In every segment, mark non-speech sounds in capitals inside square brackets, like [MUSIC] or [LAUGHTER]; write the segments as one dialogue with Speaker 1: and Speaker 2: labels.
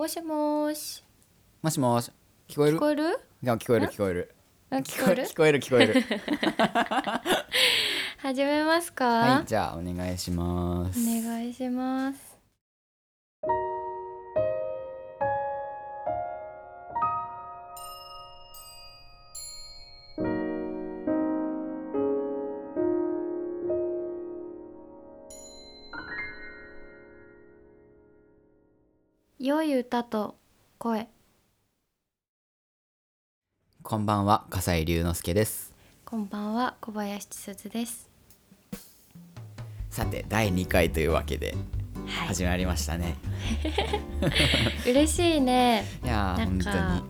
Speaker 1: もしもーし。
Speaker 2: もしもし。聞こえる？
Speaker 1: 聞こえる？
Speaker 2: いや聞こえる聞こえる。
Speaker 1: あ聞こえる？
Speaker 2: 聞こえる聞こえる。[LAUGHS]
Speaker 1: 始めますか、
Speaker 2: はいじゃあお願いします。
Speaker 1: お願いします良い歌と声？
Speaker 2: こんばんは笠井龍之介です。
Speaker 1: こんばんは小林千鈴です。
Speaker 2: さて第2回というわけで
Speaker 1: はい。
Speaker 2: 始まりましたね、[LAUGHS]
Speaker 1: 嬉しいね。
Speaker 2: い、やー
Speaker 1: なん
Speaker 2: 本当
Speaker 1: か
Speaker 2: に。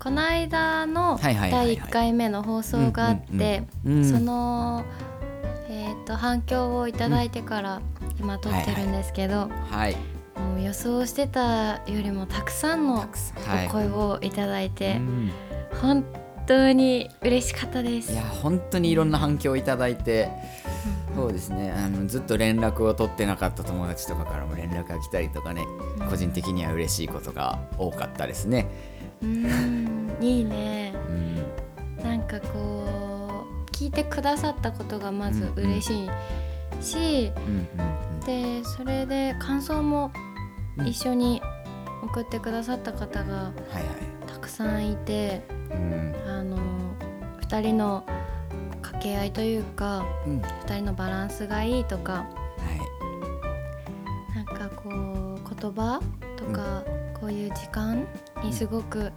Speaker 1: この間の
Speaker 2: はいはいはいはい。
Speaker 1: 第1回目の放送があってその、えー、と反響をいただいてから今撮ってるんですけど、
Speaker 2: はい
Speaker 1: もう予想してたよりもたくさんのお声をいただいて、
Speaker 2: うん。
Speaker 1: 本当に嬉しかったです。
Speaker 2: いや本当にいろんな反響をいただいて、そうですね。あのずっと連絡を取ってなかった友達とかからも連絡が来たりとかね、個人的には嬉しいことが多かったですね。
Speaker 1: うん。いいね。
Speaker 2: うん。
Speaker 1: なんかこう聞いてくださったことがまず嬉しいし、
Speaker 2: うんうん
Speaker 1: でそれで感想も
Speaker 2: うん
Speaker 1: 一緒に送ってくださった方が。たくさんいて
Speaker 2: うん。
Speaker 1: あの2人の掛け合いというか
Speaker 2: うん。
Speaker 1: 2人のバランスがいいとか
Speaker 2: はい。
Speaker 1: なんかこう言葉とか、こういう時間にすごく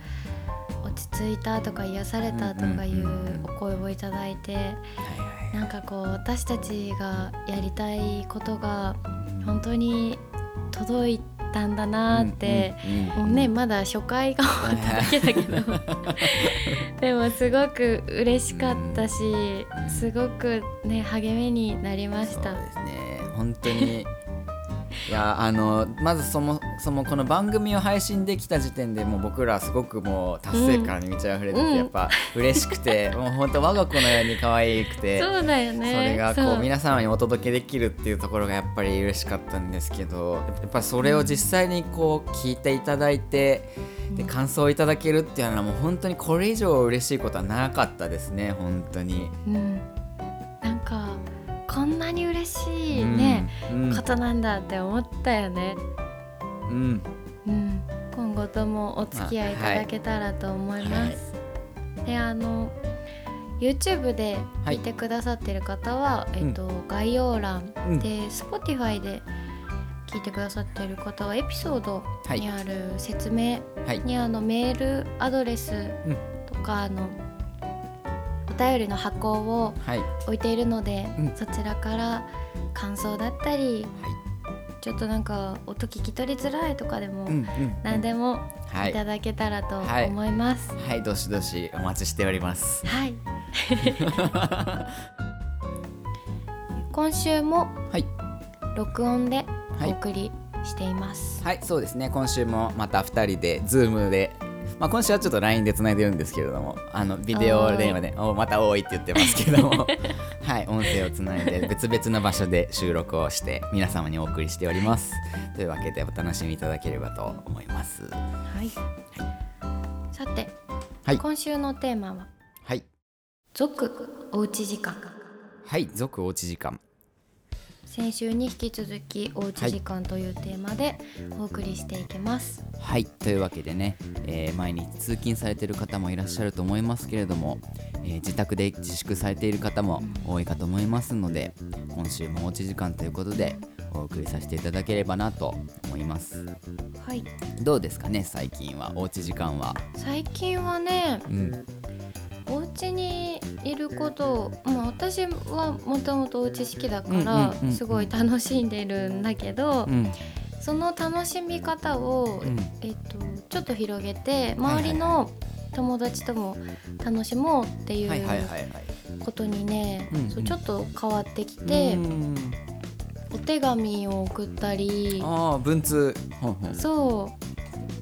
Speaker 1: 落ち着いたとか癒されたとかいう
Speaker 2: うんうんうん
Speaker 1: お声をいただいて
Speaker 2: はいはい。
Speaker 1: なんかこう私たちがやりたいことが本当に届いたんだなって、もうねまだ初回が終わっただけだけど。[LAUGHS] でもすごく嬉しかったし、
Speaker 2: うん。
Speaker 1: すごくね励みになりました。
Speaker 2: そうですね。本当にいやあのまずそもそもこの番組を配信できた時点でもう僕らすごくもう達成感に満ち溢れてて、
Speaker 1: うん
Speaker 2: やっぱ嬉しくて、[LAUGHS] もう本当我が子のように可愛くて。
Speaker 1: そうだよね。
Speaker 2: それがこ
Speaker 1: そう
Speaker 2: 皆様にお届けできるっていうところがやっぱり嬉しかったんですけどやっぱそれを実際にこう聞いていただいてで感想をいただけるっていうのはもう本当にこれ以上嬉しいことはなかったですね本当に。
Speaker 1: うん、なんかこんなに嬉しことなんだって思ったよね。
Speaker 2: うん。
Speaker 1: うん、今後ともお付き合いいただけたらと思います。であの YouTube で聞い。てくださってる方は、
Speaker 2: い
Speaker 1: えっと概要欄、
Speaker 2: うん。
Speaker 1: で Spotify で聞いてくださってる方はエピソード
Speaker 2: はい
Speaker 1: にある説明
Speaker 2: はい。
Speaker 1: にあのメールアドレス
Speaker 2: うん。
Speaker 1: とかあのお便りの箱を
Speaker 2: はい。
Speaker 1: 置いているので、
Speaker 2: うん。
Speaker 1: そちらから感想だったりちょっとなんか音聞き取りづらいとかでも、
Speaker 2: うんうん
Speaker 1: 何でも
Speaker 2: はい。
Speaker 1: いただけたらと
Speaker 2: はい。
Speaker 1: 思います。
Speaker 2: はいどしどしお待ちしております。
Speaker 1: はい。[LAUGHS] 今週も
Speaker 2: はい。
Speaker 1: 録音で
Speaker 2: はい。
Speaker 1: お送りしています。
Speaker 2: はいそうですね。今週もまた2人で Zoom でまあ今週はちょっと LINE でつないでるんですけれどもあのビデオ電話でおまた多いって言ってますけども。[LAUGHS] はい音声をつないで別々の場所で収録をして皆様にお送りしております。というわけでお楽しみいただければと思います。
Speaker 1: はい。さて、
Speaker 2: はい。
Speaker 1: 今週のテーマは
Speaker 2: はい。
Speaker 1: 続おうち時間。
Speaker 2: はい続おうち時間
Speaker 1: 先週に引き続きおうち時間というテーマでお送りしていきます。
Speaker 2: はいというわけでね、えー毎日通勤されている方もいらっしゃると思いますけれども、えー自宅で自粛されている方も多いかと思いますので今週もおうち時間ということでお送りさせていただければなと思います
Speaker 1: はい。
Speaker 2: どうですかね最近はおうち時間は
Speaker 1: 最近はね、
Speaker 2: うん
Speaker 1: お家にいることまあ私はもともとお家好きだからすごい楽しんでるんだけど、
Speaker 2: うん。
Speaker 1: その楽しみ方を、
Speaker 2: うん。
Speaker 1: えっと、ちょっっと広げて周りの友達とも楽しもうっていうことにね、そうちょっと変わってきて、
Speaker 2: うん。
Speaker 1: お手紙を送ったり
Speaker 2: ああ文通。
Speaker 1: そう。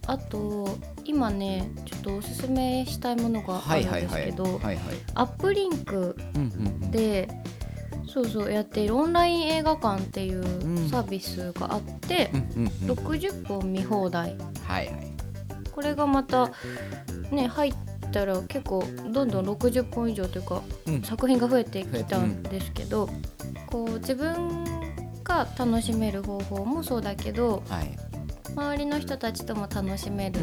Speaker 1: あと今ねちょっとおすすめしたいものがあるんですけどアップリンクでそうそうやっているオンライン映画館っていうサービスがあって、うんうんうん、60本見放題、
Speaker 2: はいはい、
Speaker 1: これがまたね入ったら結構どんどん60本以上というか、うん、作品が増えてきたんですけど、うん、こう自分が楽しめる方法もそうだけど、はい、周りの人たちとも楽しめる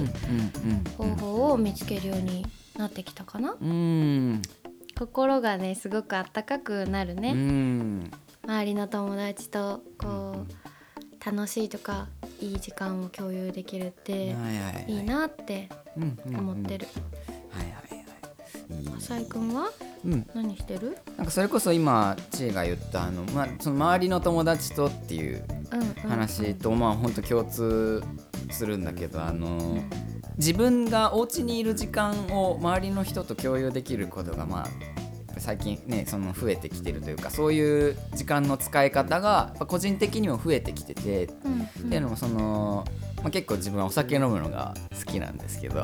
Speaker 1: 方法を見つけるようになってきたかな？うん。心がねすごくあったかくなるね。周りの友達とこう楽しいとかいい時間を共有できるっていいなって思ってる。浅井君は、うん、何してる？
Speaker 2: なんかそれこそ今ちえが言ったあのまあその周りの友達とっていう話と、まあ本当共通するんだけどあの。自分がお家にいる時間を周りの人と共有できることがまあ最近ねその増えてきてるというかそういう時間の使い方が個人的にも増えてきてて、うんうん、っていうのもその、まあ、結構自分はお酒飲むのが好きなんですけど。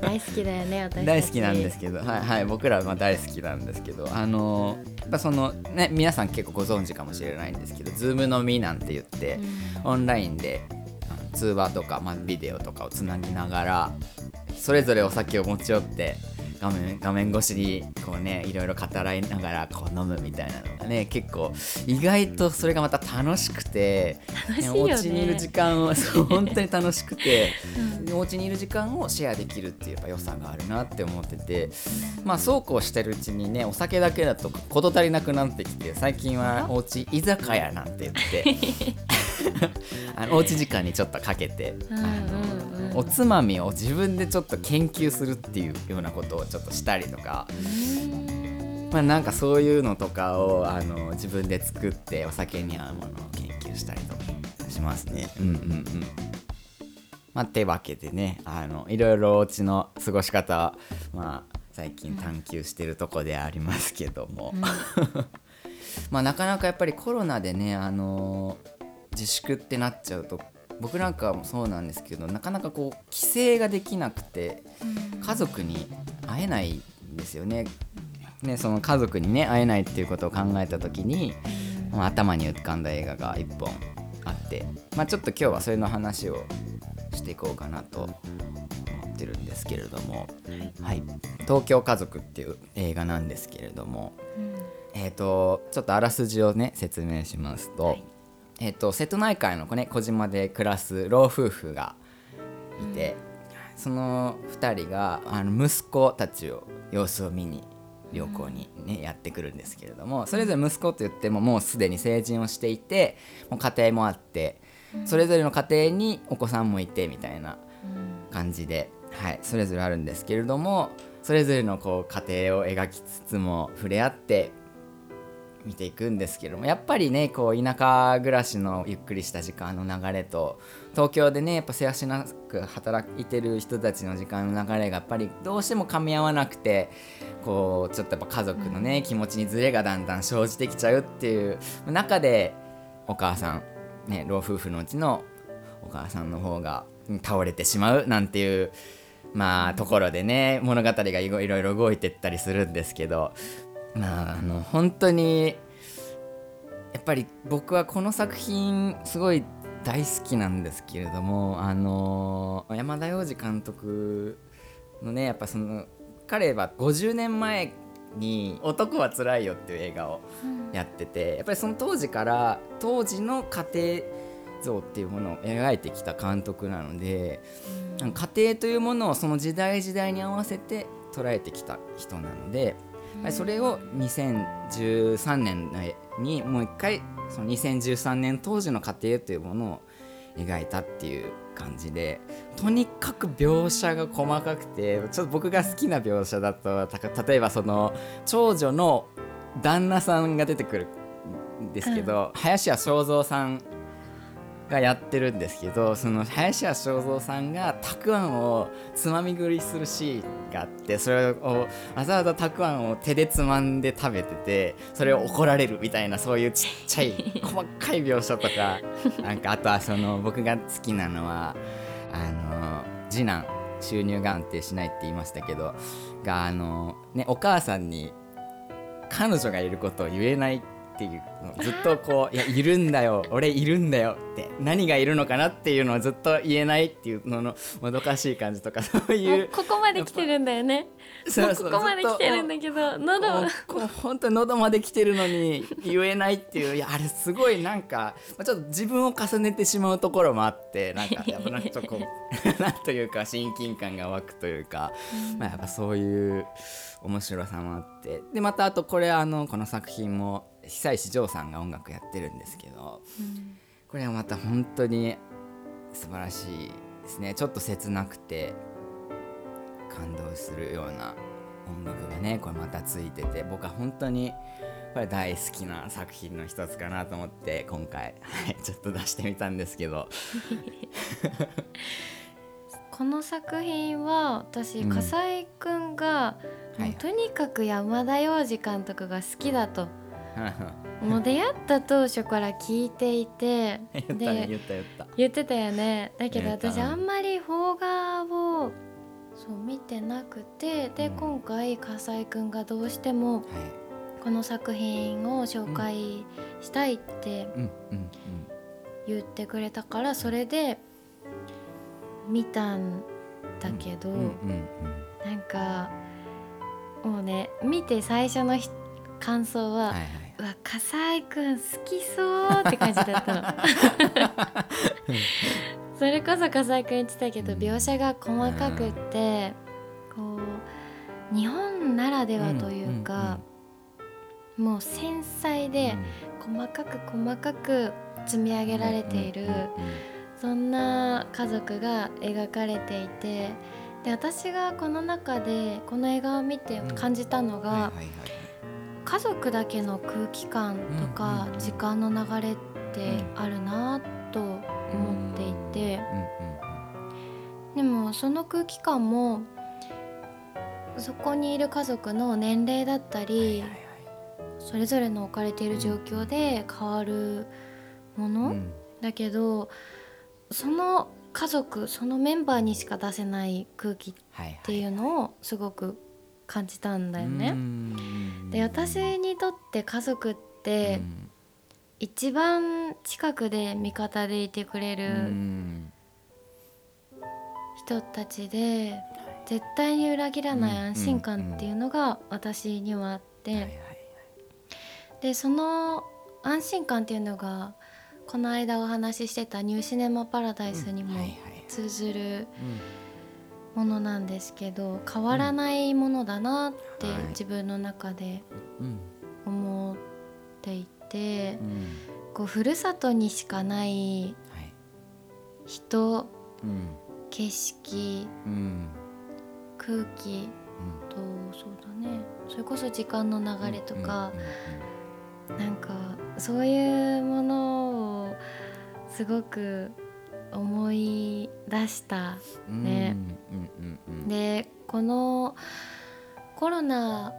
Speaker 1: 大好きだよね私
Speaker 2: 大好きなんですけど。はい、はい、僕らは大好きなんですけど。あのやっぱそのね皆さん結構ご存知かもしれないんですけど Zoom 飲みなんて言って、うん、オンラインで通話とか、まあ、ビデオとかをつなぎながらそれぞれお酒を持ち寄って画面画面越しにこうねいろいろ語らいながらこう飲むみたいなのがね結構意外とそれがまた楽しくて
Speaker 1: 楽しい
Speaker 2: お家にいる時間を [LAUGHS] そう本当に楽しくて、うん、お家にいる時間をシェアできるっていう良さがあるなって思っててまあそうこうしてるうちにねお酒だけだと事足りなくなってきて最近はお家居酒屋なんて言って [LAUGHS] あのおうち時間にちょっとかけて、あのおつまみを自分でちょっと研究するっていうようなことをちょっとしたりとか。まあ、なんかそういうのとかをあの自分で作ってお酒に合うものを研究したりとかしますね。うんうんうんまあ、てわけでねあのいろいろお家の過ごし方まあ、最近探求してるとこでありますけども、うん、[LAUGHS] まあなかなかやっぱりコロナでねあの自粛ってなっちゃうと僕なんかもそうなんですけどなかなかこう帰省ができなくて家族に会えないんですよね。ねその家族にね会えないっていうことを考えた時に、まあ、頭に浮かんだ映画が1本あって、まあ、ちょっと今日はそれの話をしていこうかなと思ってるんですけれども「はい、東京家族」っていう映画なんですけれども、えっ、ー、とちょっとあらすじをね説明しますと。はいえっと、瀬戸内海の、ね、小島で暮らす老夫婦がいて、うん、その2人があの息子たちを様子を見に旅行にね、うん、やってくるんですけれどもそれぞれ息子といってももうすでに成人をしていてもう家庭もあってそれぞれの家庭にお子さんもいてみたいな感じで、はい、それぞれあるんですけれどもそれぞれのこう家庭を描きつつも触れ合って見ていくんですけどもやっぱりねこう田舎暮らしのゆっくりした時間の流れと東京でねやっぱせわしなく働いてる人たちの時間の流れがやっぱりどうしても噛み合わなくてこうちょっとやっぱ家族のね気持ちにずれがだんだん生じてきちゃうっていう中でお母さん、ね、老夫婦のうちのお母さんの方が倒れてしまうなんていうまあところでね物語がいろいろ動いてったりするんですけどまああの本当にやっぱり僕はこの作品すごい大好きなんですけれどもあの山田洋次監督のねやっぱその彼は50年前に「男はつらいよ」っていう映画をやってて、やっぱりその当時から当時の家庭像っていうものを描いてきた監督なので、家庭というものをその時代時代に合わせて捉えてきた人なのでそれを2013年にもう一回その2013年当時の過程というものを描いたっていう感じでとにかく描写が細かくてちょっと僕が好きな描写だと例えばその長女の旦那さんが出てくるんですけど、うん、林家正蔵さんがやってるんですけどその林家正蔵さんがたくあんをつまみ食いするシーンがあってそれをわざわざたくあんを手でつまんで食べててそれを怒られるみたいなそういうちっちゃい [LAUGHS] 細かい描写とかなんかあとはその僕が好きなのはあの次男収入が安定しないって言いましたけどがあの、ね、お母さんに彼女がいることを言えないっていうずっとこう「いやいるんだよ [LAUGHS] 俺いるんだよ」って何がいるのかなっていうのをずっと言えないっていうののもどかしい感じとか [LAUGHS] そういう。
Speaker 1: ここまで来てるんだよね。そうそうここまで来てるんだけど喉
Speaker 2: 本当に喉まで来てるのに言えないっていういやあれすごいなんか、まあ、ちょっと自分を重ねてしまうところもあってなんかやっぱなんかちょっとこう [LAUGHS] なんというか親近感が湧くというか、まあ、やっぱそういう面白さもあって。でまたあとこれあのこの作品も久石譲さんが音楽やってるんですけど、うん、これはまた本当に素晴らしいですねちょっと切なくて感動するような音楽がねこれまたついてて僕は本当にこれ大好きな作品の一つかなと思って今回、はい、ちょっと出してみたんですけど [LAUGHS]
Speaker 1: この作品は私、うん、笠井君が、はい、とにかく山田洋次監督が好きだと。[LAUGHS] もう出会った当初から聞いていて
Speaker 2: 言ったね言った言った。
Speaker 1: 言ってたよね。だけど私あんまり邦画をそう見てなくてで、うん、今回笠井君がどうしてもこの作品を紹介したいって言ってくれたからそれで見たんだけど、なんかもうね見て最初の感想は、はいはいうわ笠井くん好きそうって感じだったの。[LAUGHS] それこそ笠井くん言ってたけど、描写が細かくって、こう日本ならではというか、もう繊細で細かく細かく積み上げられている、そんな家族が描かれていてで私がこの中でこの映画を見て感じたのが、家族だけの空気感とか時間の流れってあるなと思っていて。でもその空気感もそこにいる家族の年齢だったりそれぞれの置かれている状況で変わるものだけどその家族そのメンバーにしか出せない空気っていうのをすごく感じたんだよね。で私にとって家族って一番近くで味方でいてくれる人たちで絶対に裏切らない安心感っていうのが私にはあって。でその安心感っていうのがこの間お話ししてた「ニューシネマ・パラダイス」にも通ずる。ものなんですけど変わらないものだなって自分の中で思っていて、こうふるさとにしかない人、景色、空気とそうだね。それこそ時間の流れとか、なんかそういうものをすごく思い出した。ね。でこのコロナ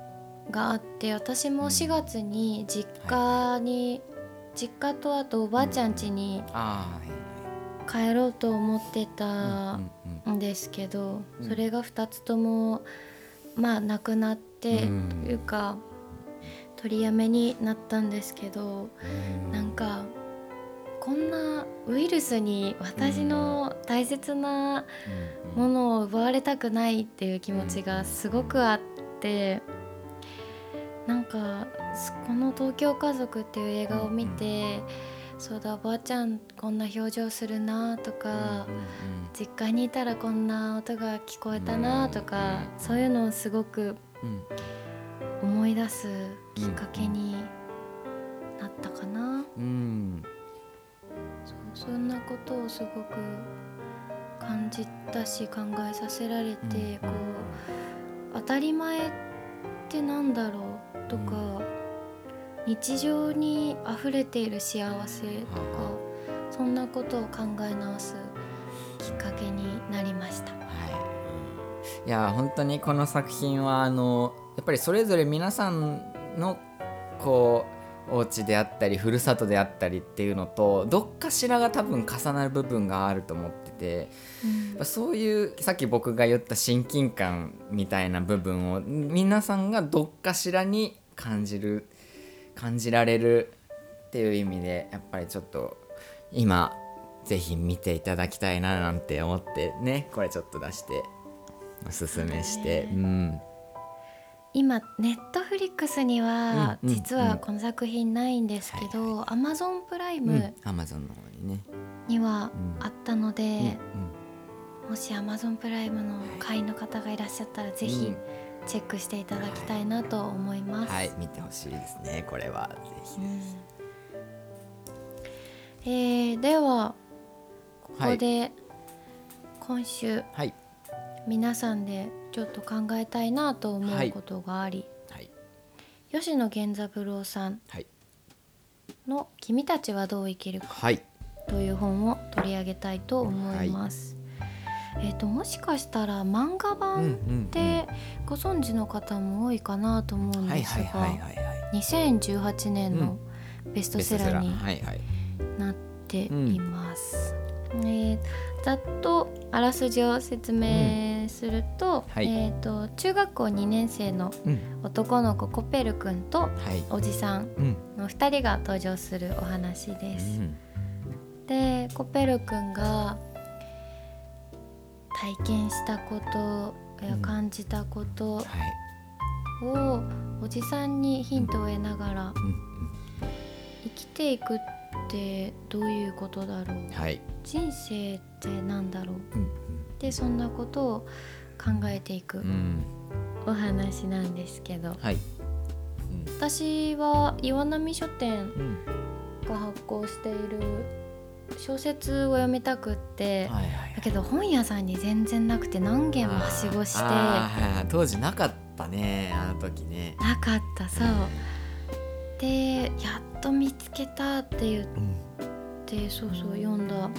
Speaker 1: があって私も4月に実家に、実家とあとおばあちゃん家に帰ろうと思ってたんですけど、それが2つともまあなくなってというか取りやめになったんですけど、なんかこんなウイルスに私の大切なものを奪われたくないっていう気持ちがすごくあってなんかこの「東京家族」っていう映画を見てそうだおばあちゃんこんな表情するなとか実家にいたらこんな音が聞こえたなとかそういうのをすごく思い出すきっかけになったかな。うんそんなことをすごく感じたし考えさせられて、うん、こう当たり前ってなんだろうとか、うん、日常に溢れている幸せとか、そんなことを考え直すきっかけになりました。はい、
Speaker 2: いや本当にこの作品はあのやっぱりそれぞれ皆さんのこうお家であったりふるさとであったりっていうのとどっかしらが多分重なる部分があると思ってて、うん、そういうさっき僕が言った親近感みたいな部分を皆さんがどっかしらに感じる感じられるっていう意味でやっぱりちょっと今ぜひ見ていただきたいななんて思ってねこれちょっと出しておすすめして、うん、
Speaker 1: 今ネットフリックスには実はこの作品ないんですけどアマゾンプライム
Speaker 2: アマゾンの方にね。
Speaker 1: にはあったので、もしアマゾンプライムの会員の方がいらっしゃったらぜひチェックしていただきたいなと思います。
Speaker 2: はい、はい、見てほしいですねこれは。ぜひ。
Speaker 1: えー、ではここで今週、はい、皆さんでちょっと考えたいなと思うことがあり、はい、吉野源三郎さんの「君たちはどう生きるか」という本を取り上げたいと思います。えーと、もしかしたら漫画版ってご存知の方も多いかなと思うんですが2018年のベストセラーになっています。えー、ざっとあらすじを説明するとうんはい、えーと、中学校2年生の男の子、コペル君とおじさんの2人が登場するお話です。うん、でコペル君が体験したことや感じたことをおじさんにヒントを得ながら生きていくってどういうことだろう、はい、人生って何だろう、うんうん、でそんなことを考えていくお話なんですけど、はい。うん、私は岩波書店が発行している小説を読みたくって、はいはいはい、だけど本屋さんに全然なくて何軒もはしごして
Speaker 2: 当時なかったねあの時ね。
Speaker 1: なかったそう、でやっと見つけたって言って、うん、そうそう読んだ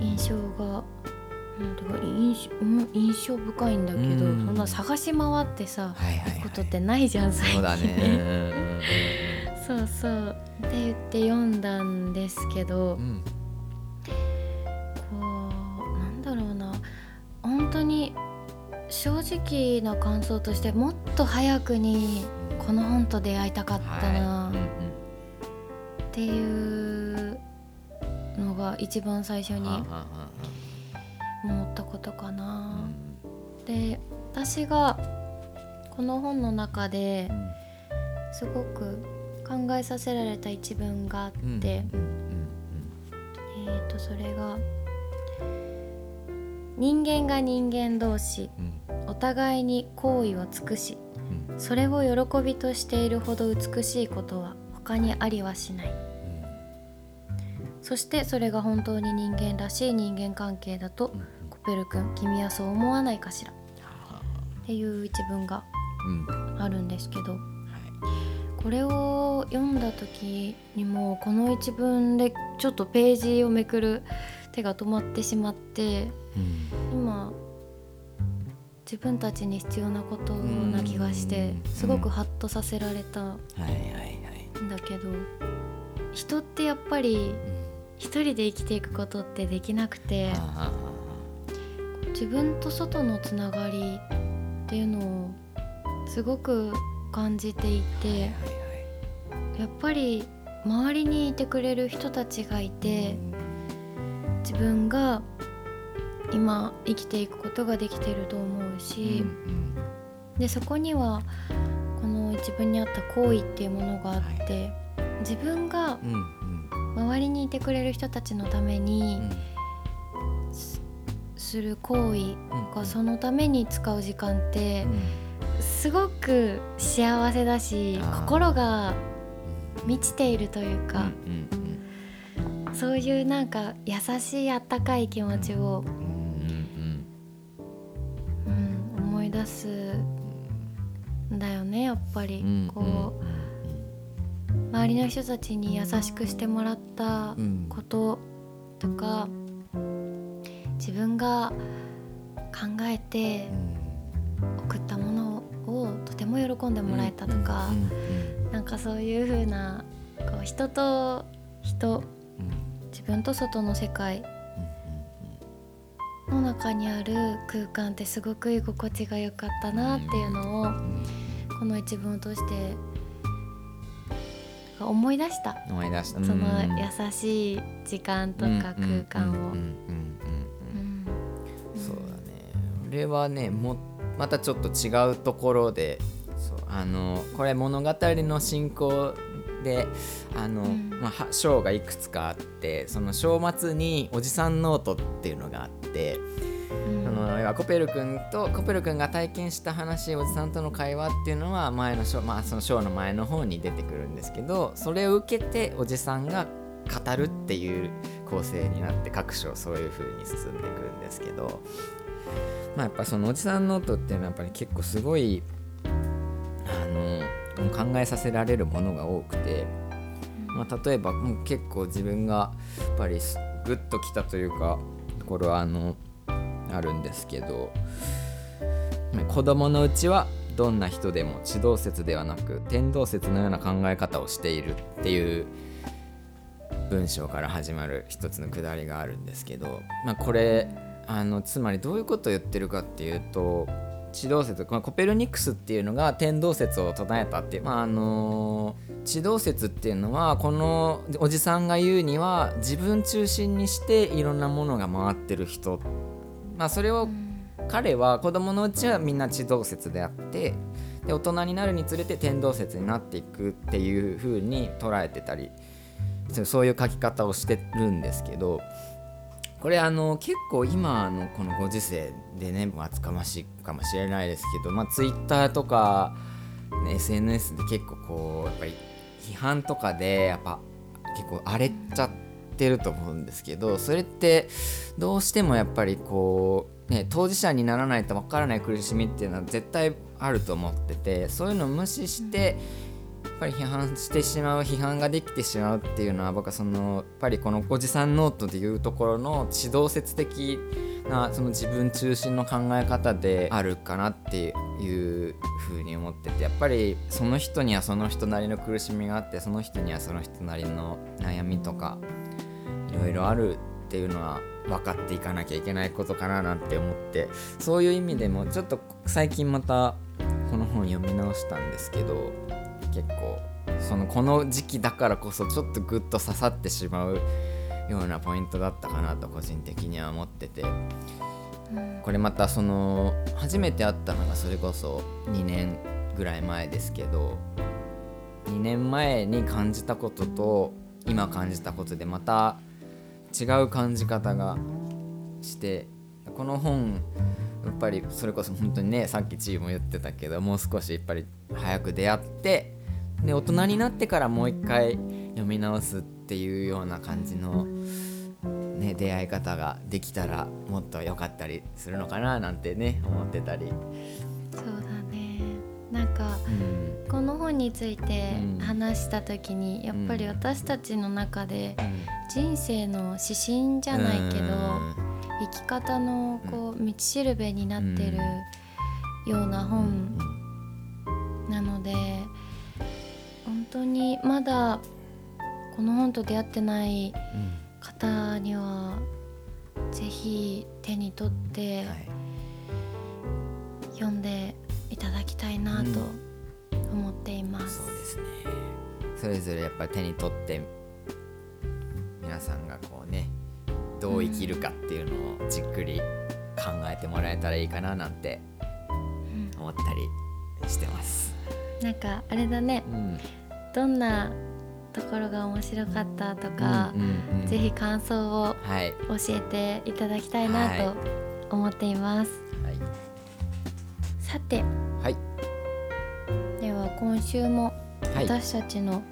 Speaker 1: 印象が、なんとか印印象深いんだけど、うん、そんな探し回ってさ、はいはいはい、ことってないじゃん最近。そうだねそうそう。って言って読んだんですけど、うん、こうなんだろうな。本当に正直な感想としてもっと早くにこの本と出会いたかったな、っていうのが一番最初に思ったことかな。で私がこの本の中ですごく考えさせられた一文があって、えー、とそれが「人間が人間同士、お互いに好意を尽くしそれを喜びとしているほど美しいことは他にありはしない、そしてそれが本当に人間らしい人間関係だと、コペル君君はそう思わないかしら、っていう一文があるんですけど、これを読んだ時にもこの一文でちょっとページをめくる手が止まってしまって、今自分たちに必要なことな気がしてすごくハッとさせられたんだけど人ってやっぱり一人で生きていくことってできなくて自分と外のつながりっていうのをすごく感じていてやっぱり周りにいてくれる人たちがいて自分が今生きていくことができてると思うし、うんうん、でそこにはこの自分に合った行為っていうものがあって、はい、自分が周りにいてくれる人たちのために、する行為がそのために使う時間って、すごく幸せだし心が満ちているというか、そういうなんか優しいあったかい気持ちをい出すんだよねやっぱり、うん、こう、うん、周りの人たちに優しくしてもらったこととか、自分が考えて送ったものをとても喜んでもらえたとか、うん、なんかそういう風なこう人と人自分と外の世界の中にある空間ってすごく居心地が良かったなっていうのをこの一文を通して思い出した。
Speaker 2: 思い出した。
Speaker 1: その優しい時間とか空間を
Speaker 2: ね俺はねもまたちょっと違うところでそう。あのこれ物語の進行であの、うん、まあ、章がいくつかあってその章末におじさんノートっていうのがあって。そのコペル君とコペル君が体験した話おじさんとの会話っていうのは前の章、まあ、その章の前の方に出てくるんですけどそれを受けておじさんが語るっていう構成になって各章そういう風に進んでいくんですけどまあやっぱそのおじさんノートっていうのはやっぱり結構すごいあの考えさせられるものが多くて、まあ、例えばもう結構自分がやっぱりグッときたというかところはあのあるんですけど子供のうちはどんな人でも地動説ではなく天動説のような考え方をしているっていう文章から始まる一つのくだりがあるんですけど、まあ、これあのつまりどういうことを言ってるかっていうと地動説、まあ、コペルニクスっていうのが天動説を唱えたっていう、まああの地動説っていうのはこのおじさんが言うには自分中心にしていろんなものが回ってる人。まあ、それを彼は子供のうちはみんな地動説であってで大人になるにつれて天動説になっていくっていう風に捉えてたりそういう書き方をしてるんですけどこれあの結構今のこのご時世でね厚かましいかもしれないですけど、まあ、Twitter とか、ね、SNS で結構こうやっぱり批判とかでやっぱ結構荒れちゃって。ると思うんですけどそれってどうしてもやっぱりこう、ね、当事者にならないとわからない苦しみっていうのは絶対あると思っててそういうのを無視してやっぱり批判してしまう批判ができてしまうっていうのは僕はそのやっぱりこのおじさんノートでいうところの指導説的なその自分中心の考え方であるかなっていうふうに思っててやっぱりその人にはその人なりの苦しみがあってその人にはその人なりの悩みとかいろいろあるっていうのは分かっていかなきゃいけないことかななんて思ってそういう意味でもちょっと最近またこの本読み直したんですけど結構そのこの時期だからこそちょっとグッと刺さってしまうようなポイントだったかなと個人的には思っててこれまたその初めて会ったのがそれこそ2年ぐらい前ですけど2年前に感じたことと今感じたことでまた違う感じ方がしてこの本やっぱりそれこそ本当にねさっきチームも言ってたけどもう少しやっぱり早く出会ってで大人になってからもう一回読み直すっていうような感じの、ね、出会い方ができたらもっと良かったりするのかななんてね思ってたり。
Speaker 1: そうだね。なんか、うん、この本について話した時に、やっぱり私たちの中で、人生の指針じゃないけど、生き方のこう道しるべになってるような本なので本当にまだこの本と出会ってない方には是非手に取って読んでいただきたいなと思っています。
Speaker 2: そうですね。それぞれやっぱり手に取って皆さんがこうねどう生きるかっていうのをじっくり考えてもらえたらいいかななんて思ったりしてます。
Speaker 1: なんかあれだね、うん、どんなところが面白かったとか、うんうんうん、ぜひ感想を教えていただきたいなと思っています。はい、さて、はい、では今週も私たちの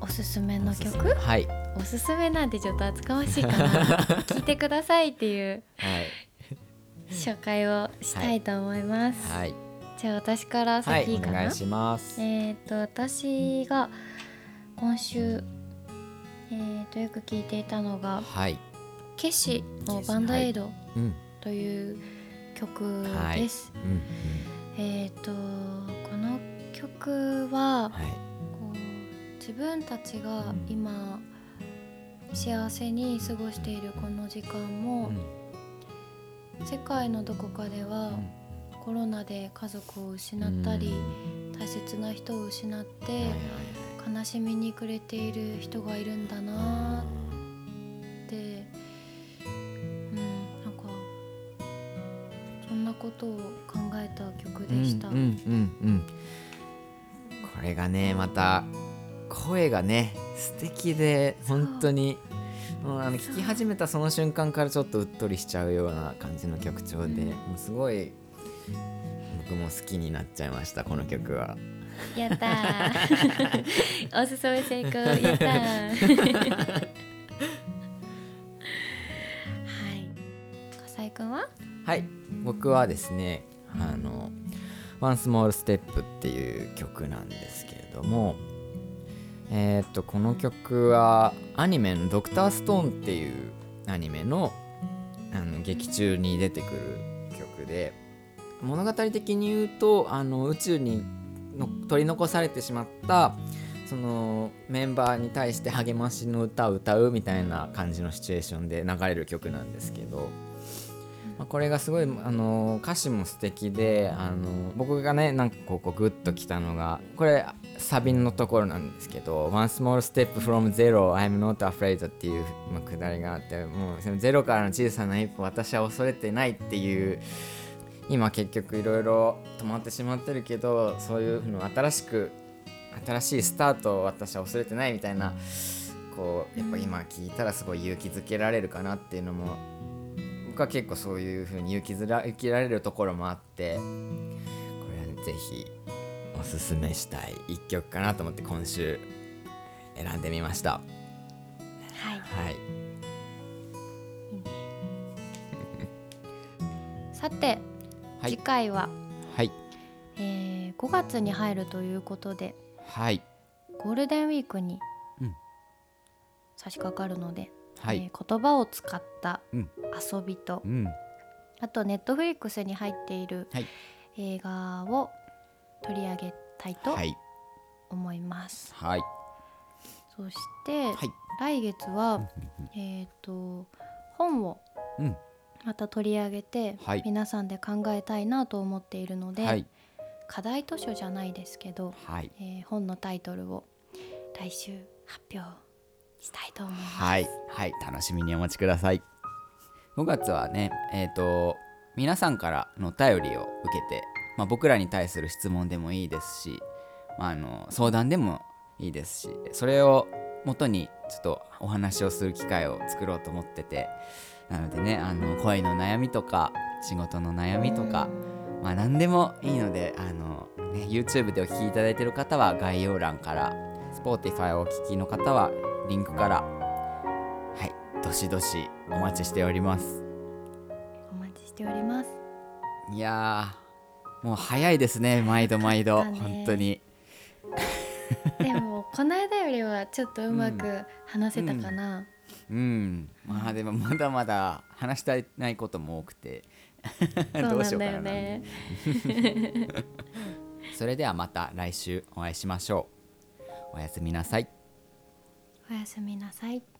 Speaker 1: おすすめの曲、はい、おすすめなんてちょっと厚かましいかな。[LAUGHS] 聞いてくださいっていう、はい、紹介をしたいと思います。はい、じゃあ私から先かな、
Speaker 2: はい、お願いします。
Speaker 1: えっ、と私が今週えー、とよく聞いていたのが、はい、ケシのバンドエイドという曲です。はいうんうん、えっ、とこの曲は、はい、こう自分たちが今、幸せに過ごしているこの時間も、うん、世界のどこかでは、コロナで家族を失ったり、大切な人を失って悲しみに暮れている人がいるんだなってうんなんかそんなことを考えた曲でした。うんうんうんうん。
Speaker 2: これがねまた声がね素敵で本当に。もうあの聴き始めたその瞬間からちょっとうっとりしちゃうような感じの曲調で、もうすごい僕も好きになっちゃいましたこの曲は。
Speaker 1: やった [LAUGHS] おすすめ成功やったはい。笠井くんは？
Speaker 2: はい。僕はですねあの「One Small Step」っていう曲なんですけれどもえー、っとこの曲はアニメの「ドクターストーン」っていうアニメのあの劇中に出てくる曲で物語的に言うとあの宇宙にの取り残されてしまったそのメンバーに対して励ましの歌を歌うみたいな感じのシチュエーションで流れる曲なんですけどまあ、これがすごい、あの歌詞も素敵で、あの僕がねなんかこうグッときたのがこれサビのところなんですけど「One small step from zero I'm not afraid」っていう、まあ、くだりがあってもうゼロからの小さな一歩私は恐れてないっていう今結局いろいろ止まってしまってるけどそういうの新しく新しいスタートを私は恐れてないみたいなこうやっぱ今聞いたらすごい勇気づけられるかなっていうのも僕は結構そういう風に勇気づら勇気られるところもあってこれはぜひおすすめしたい一曲かなと思って今週選んでみました。は
Speaker 1: い、はい、[LAUGHS] さて、はい、次回は、はい。えー、5月に入るということで、
Speaker 2: はい、
Speaker 1: ゴールデンウィークに差し掛かるので、はい、えー、言葉を使った遊びと、うん、あとネットフリックスに入っている映画を取り上げたいと思います。
Speaker 2: はい、
Speaker 1: そして、はい、来月は、えっ、と本をまた取り上げて、はい、皆さんで考えたいなと思っているので、はい、課題図書じゃないですけど、はい、えー、本のタイトルを来週発表したいと思います。
Speaker 2: はい、はい、楽しみにお待ちください。5月はね、え、ー、と皆さんからのお便りを受けて、まあ、僕らに対する質問でもいいですし、まあ、あの相談でもいいですし、それを元にちょっとお話をする機会を作ろうと思ってて、なのでね、あの恋の悩みとか仕事の悩みとか、まあ何でもいいので、あのね YouTube でお聞きいただいている方は概要欄から、Spotify をお聞きの方はリンクから。はい。どしどしお待ちしております。
Speaker 1: お待ちしております。
Speaker 2: いやもう早いですね。毎度毎度。本当に。
Speaker 1: でもこの間よりはちょっとうまく話せたかな、
Speaker 2: うん、うん、まあでもまだまだ話したいないことも多くて。どうしようかなね、[LAUGHS] それではまた来週お会いしましょう。おやすみなさい
Speaker 1: おやすみなさい。